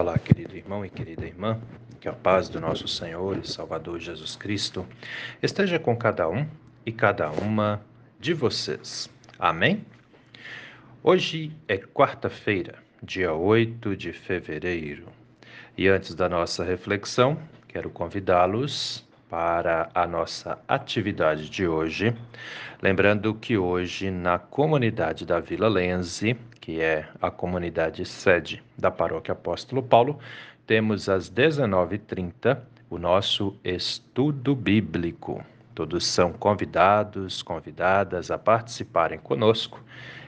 Olá, querido irmão e querida irmã, que a paz do nosso Senhor e Salvador Jesus Cristo esteja com cada um e cada uma de vocês. Amém? Hoje é quarta-feira, dia 8 de fevereiro, e antes da nossa reflexão, quero convidá-los para a nossa atividade de hoje. Lembrando que hoje, na comunidade da Vila Lense, que é a comunidade sede da Paróquia Apóstolo Paulo, temos às 19h30 o nosso estudo bíblico. Todos são convidados, convidadas a participarem conosco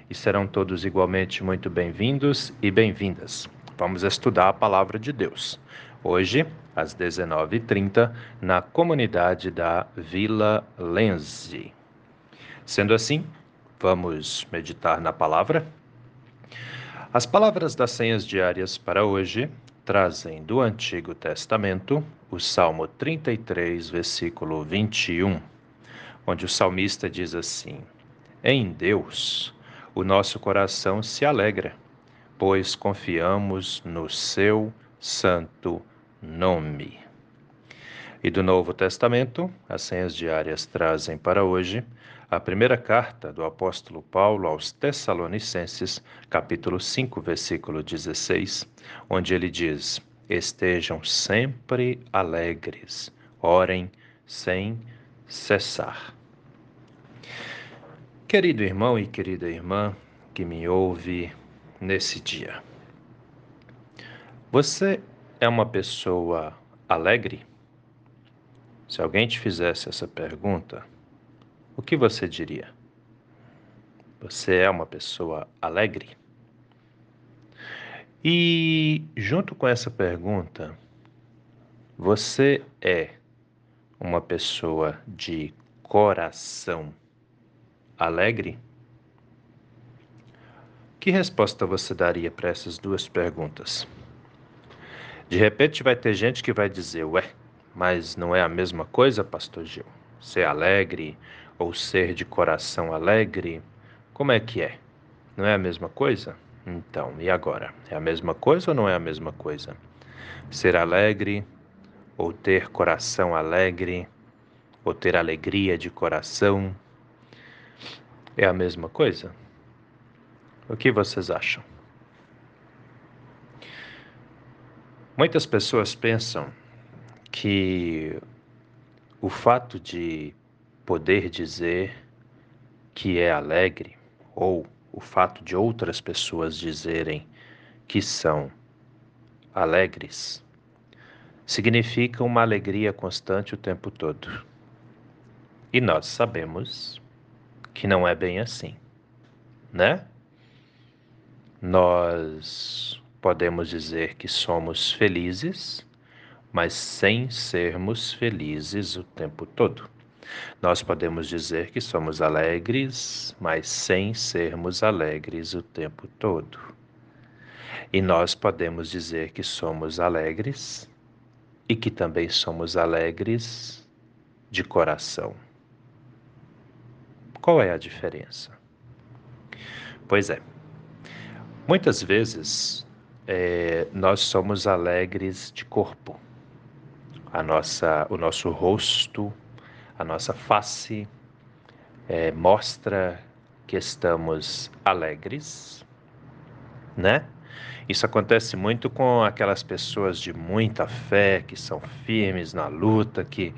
e serão todos igualmente muito bem-vindos e bem-vindas. Vamos estudar a palavra de Deus. Hoje, às 19h30, na comunidade da Vila Lense. Sendo assim, vamos meditar na palavra. As palavras das senhas diárias para hoje trazem do Antigo Testamento o Salmo 33, versículo 21, onde o salmista diz assim: Em Deus o nosso coração se alegra, pois confiamos no seu santo nome. E do Novo Testamento, as senhas diárias trazem para hoje a primeira carta do apóstolo Paulo aos Tessalonicenses, capítulo 5, versículo 16, onde ele diz: Estejam sempre alegres, orem sem cessar. Querido irmão e querida irmã que me ouve nesse dia, você é uma pessoa alegre? Se alguém te fizesse essa pergunta, o que você diria? Você é uma pessoa alegre? E junto com essa pergunta, você é uma pessoa de coração alegre? Que resposta você daria para essas duas perguntas? De repente vai ter gente que vai dizer, ué, mas não é a mesma coisa, pastor Gil? Ser alegre ou ser de coração alegre? Como é que é? Não é a mesma coisa? Então, e agora? É a mesma coisa ou não é a mesma coisa? Ser alegre ou ter coração alegre ou ter alegria de coração é a mesma coisa? O que vocês acham? Muitas pessoas pensam que o fato de poder dizer que é alegre ou o fato de outras pessoas dizerem que são alegres significa uma alegria constante o tempo todo. E nós sabemos que não é bem assim, né? Nós Podemos dizer que somos felizes, mas sem sermos felizes o tempo todo. Nós podemos dizer que somos alegres, mas sem sermos alegres o tempo todo. E nós podemos dizer que somos alegres e que também somos alegres de coração. Qual é a diferença? Pois é, muitas vezes é, nós somos alegres de corpo. A nossa, o nosso rosto, a nossa face é, mostra que estamos alegres, né? Isso acontece muito com aquelas pessoas de muita fé, que são firmes na luta, que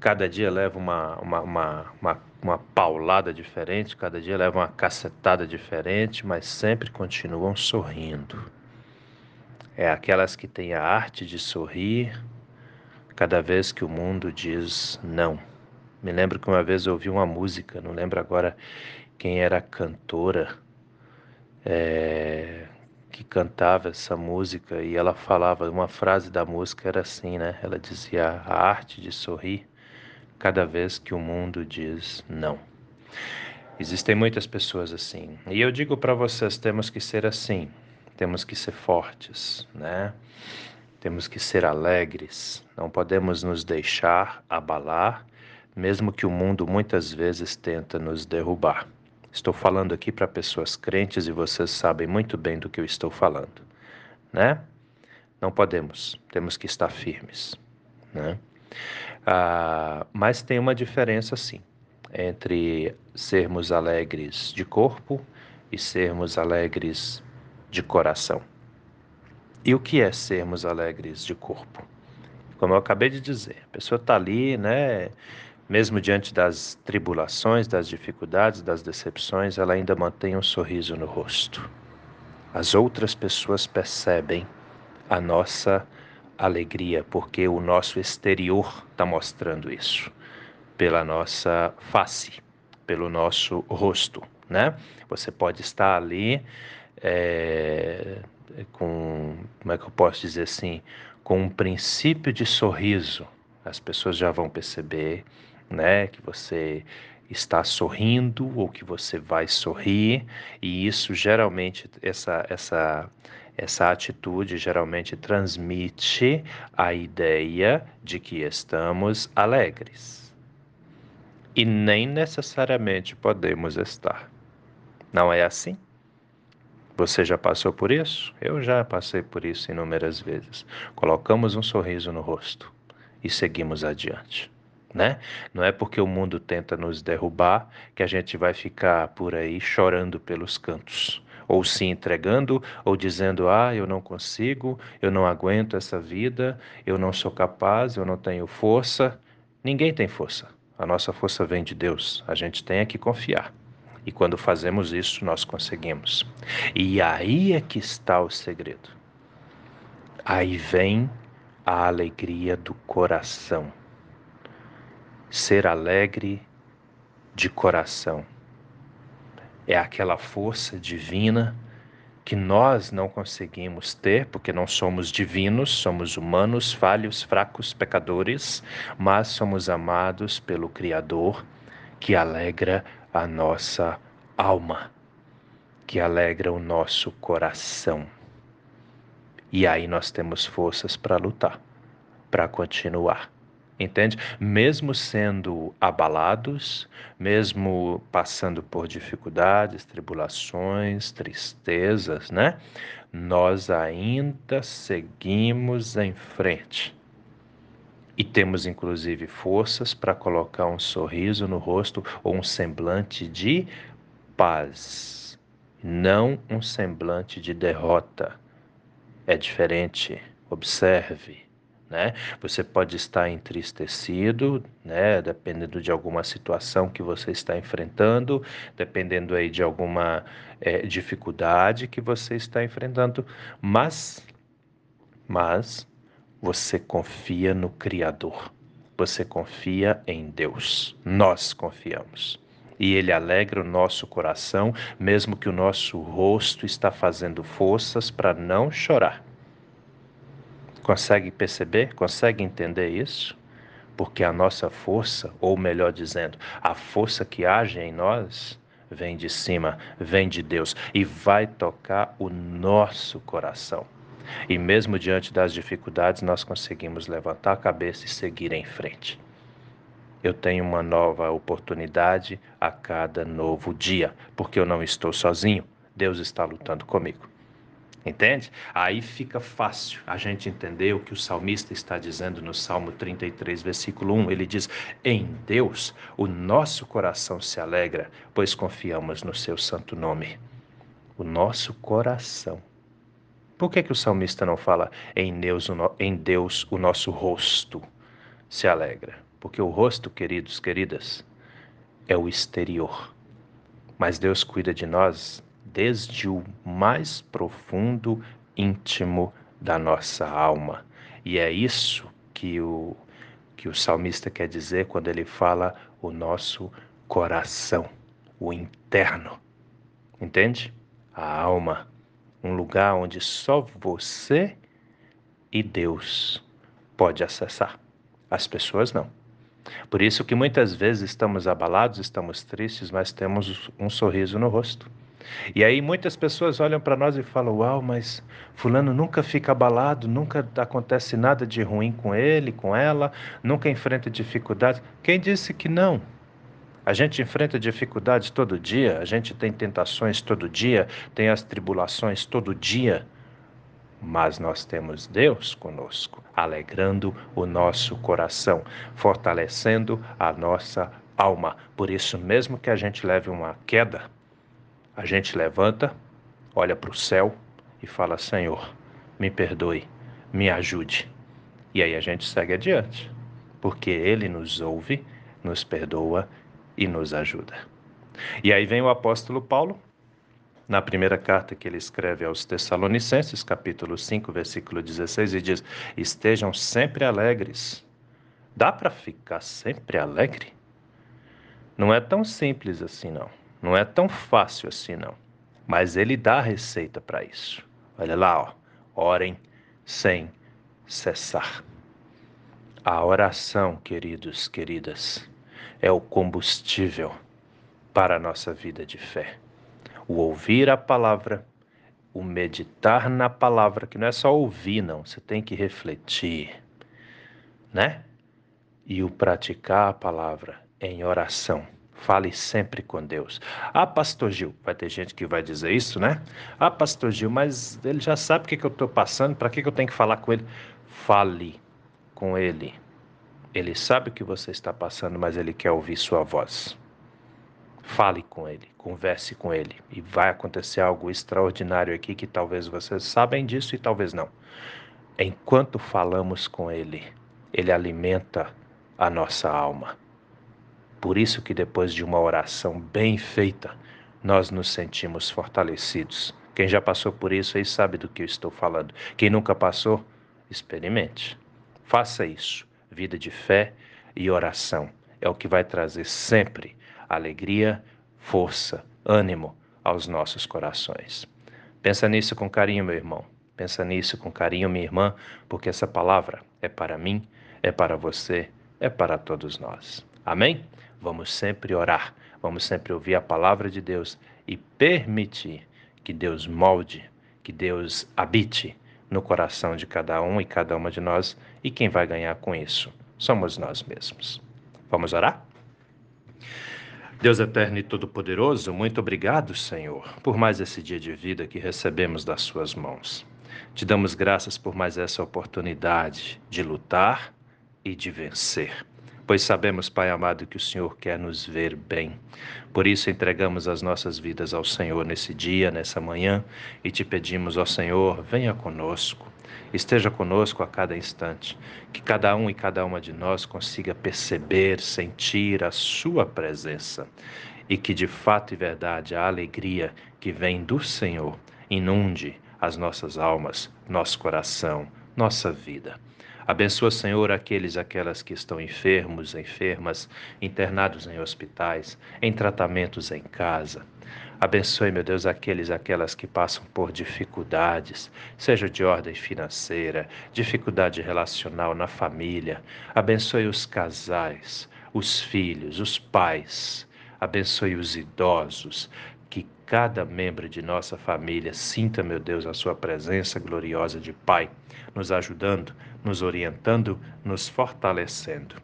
cada dia levam uma, uma, uma, uma, uma paulada diferente, cada dia levam uma cacetada diferente, mas sempre continuam sorrindo é aquelas que têm a arte de sorrir cada vez que o mundo diz não. Me lembro que uma vez eu ouvi uma música, não lembro agora quem era a cantora é, que cantava essa música e ela falava, uma frase da música era assim, né? Ela dizia a arte de sorrir cada vez que o mundo diz não. Existem muitas pessoas assim. E eu digo para vocês, temos que ser assim temos que ser fortes, né? Temos que ser alegres, não podemos nos deixar abalar, mesmo que o mundo muitas vezes tenta nos derrubar. Estou falando aqui para pessoas crentes e vocês sabem muito bem do que eu estou falando, né? Não podemos, temos que estar firmes. Né? Ah, mas tem uma diferença, sim, entre sermos alegres de corpo e sermos alegres de coração. E o que é sermos alegres de corpo? Como eu acabei de dizer, a pessoa está ali, né? Mesmo diante das tribulações, das dificuldades, das decepções, ela ainda mantém um sorriso no rosto. As outras pessoas percebem a nossa alegria, porque o nosso exterior está mostrando isso, pela nossa face, pelo nosso rosto, né? Você pode estar ali é, com, como é que eu posso dizer assim, com um princípio de sorriso, as pessoas já vão perceber, né, que você está sorrindo ou que você vai sorrir, e isso geralmente essa essa essa atitude geralmente transmite a ideia de que estamos alegres. E nem necessariamente podemos estar. Não é assim? Você já passou por isso? Eu já passei por isso inúmeras vezes. Colocamos um sorriso no rosto e seguimos adiante. Né? Não é porque o mundo tenta nos derrubar que a gente vai ficar por aí chorando pelos cantos, ou se entregando, ou dizendo: ah, eu não consigo, eu não aguento essa vida, eu não sou capaz, eu não tenho força. Ninguém tem força. A nossa força vem de Deus. A gente tem que confiar. E quando fazemos isso, nós conseguimos. E aí é que está o segredo. Aí vem a alegria do coração. Ser alegre de coração. É aquela força divina que nós não conseguimos ter, porque não somos divinos, somos humanos, falhos, fracos, pecadores, mas somos amados pelo Criador que alegra a nossa alma, que alegra o nosso coração. E aí nós temos forças para lutar, para continuar. Entende? Mesmo sendo abalados, mesmo passando por dificuldades, tribulações, tristezas, né? Nós ainda seguimos em frente e temos inclusive forças para colocar um sorriso no rosto ou um semblante de paz, não um semblante de derrota. É diferente. Observe. Né? Você pode estar entristecido, né? Dependendo de alguma situação que você está enfrentando, dependendo aí de alguma é, dificuldade que você está enfrentando, mas, mas você confia no Criador, você confia em Deus. Nós confiamos. E Ele alegra o nosso coração, mesmo que o nosso rosto está fazendo forças para não chorar. Consegue perceber? Consegue entender isso? Porque a nossa força, ou melhor dizendo, a força que age em nós, vem de cima, vem de Deus e vai tocar o nosso coração. E mesmo diante das dificuldades, nós conseguimos levantar a cabeça e seguir em frente. Eu tenho uma nova oportunidade a cada novo dia, porque eu não estou sozinho. Deus está lutando comigo. Entende? Aí fica fácil a gente entender o que o salmista está dizendo no Salmo 33, versículo 1. Ele diz: Em Deus o nosso coração se alegra, pois confiamos no seu santo nome. O nosso coração por que, que o salmista não fala em Deus, em Deus o nosso rosto se alegra? Porque o rosto, queridos, queridas, é o exterior. Mas Deus cuida de nós desde o mais profundo íntimo da nossa alma. E é isso que o, que o salmista quer dizer quando ele fala o nosso coração, o interno. Entende? A alma um lugar onde só você e Deus pode acessar. As pessoas não. Por isso que muitas vezes estamos abalados, estamos tristes, mas temos um sorriso no rosto. E aí muitas pessoas olham para nós e falam: "Uau, mas fulano nunca fica abalado, nunca acontece nada de ruim com ele, com ela, nunca enfrenta dificuldades". Quem disse que não? A gente enfrenta dificuldades todo dia, a gente tem tentações todo dia, tem as tribulações todo dia. mas nós temos Deus conosco, alegrando o nosso coração, fortalecendo a nossa alma. Por isso, mesmo que a gente leve uma queda, a gente levanta, olha para o céu e fala: Senhor, me perdoe, me ajude. E aí a gente segue adiante, porque Ele nos ouve, nos perdoa e nos ajuda. E aí vem o apóstolo Paulo na primeira carta que ele escreve aos Tessalonicenses, capítulo 5, versículo 16, e diz: Estejam sempre alegres. Dá para ficar sempre alegre? Não é tão simples assim, não. Não é tão fácil assim, não. Mas ele dá a receita para isso. Olha lá, ó. Orem sem cessar. A oração, queridos, queridas, é o combustível para a nossa vida de fé o ouvir a palavra, o meditar na palavra, que não é só ouvir, não, você tem que refletir, né? E o praticar a palavra em oração. Fale sempre com Deus. Ah, Pastor Gil, vai ter gente que vai dizer isso, né? Ah, Pastor Gil, mas ele já sabe o que, que eu estou passando, para que, que eu tenho que falar com ele? Fale com ele. Ele sabe o que você está passando, mas ele quer ouvir sua voz. Fale com ele, converse com ele e vai acontecer algo extraordinário aqui que talvez vocês sabem disso e talvez não. Enquanto falamos com ele, ele alimenta a nossa alma. Por isso que depois de uma oração bem feita, nós nos sentimos fortalecidos. Quem já passou por isso aí sabe do que eu estou falando. Quem nunca passou, experimente. Faça isso. Vida de fé e oração é o que vai trazer sempre alegria, força, ânimo aos nossos corações. Pensa nisso com carinho, meu irmão. Pensa nisso com carinho, minha irmã, porque essa palavra é para mim, é para você, é para todos nós. Amém? Vamos sempre orar, vamos sempre ouvir a palavra de Deus e permitir que Deus molde, que Deus habite no coração de cada um e cada uma de nós, e quem vai ganhar com isso somos nós mesmos. Vamos orar? Deus eterno e todo-poderoso, muito obrigado, Senhor, por mais esse dia de vida que recebemos das Suas mãos. Te damos graças por mais essa oportunidade de lutar e de vencer. Pois sabemos, Pai amado, que o Senhor quer nos ver bem. Por isso entregamos as nossas vidas ao Senhor nesse dia, nessa manhã, e te pedimos, ó Senhor, venha conosco esteja conosco a cada instante, que cada um e cada uma de nós consiga perceber, sentir a Sua presença e que de fato e verdade a alegria que vem do Senhor inunde as nossas almas, nosso coração, nossa vida. Abençoa, Senhor, aqueles aquelas que estão enfermos, enfermas, internados em hospitais, em tratamentos em casa. Abençoe, meu Deus, aqueles aquelas que passam por dificuldades, seja de ordem financeira, dificuldade relacional na família. Abençoe os casais, os filhos, os pais. Abençoe os idosos. Que cada membro de nossa família sinta, meu Deus, a sua presença gloriosa de Pai, nos ajudando, nos orientando, nos fortalecendo.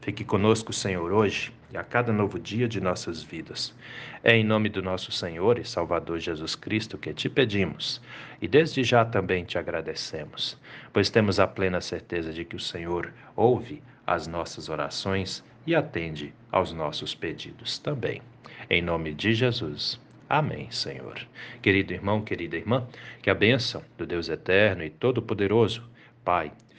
Fique conosco, Senhor, hoje e a cada novo dia de nossas vidas. É em nome do nosso Senhor e Salvador Jesus Cristo que te pedimos e desde já também te agradecemos, pois temos a plena certeza de que o Senhor ouve as nossas orações e atende aos nossos pedidos também. Em nome de Jesus. Amém, Senhor. Querido irmão, querida irmã, que a bênção do Deus eterno e todo-poderoso, Pai,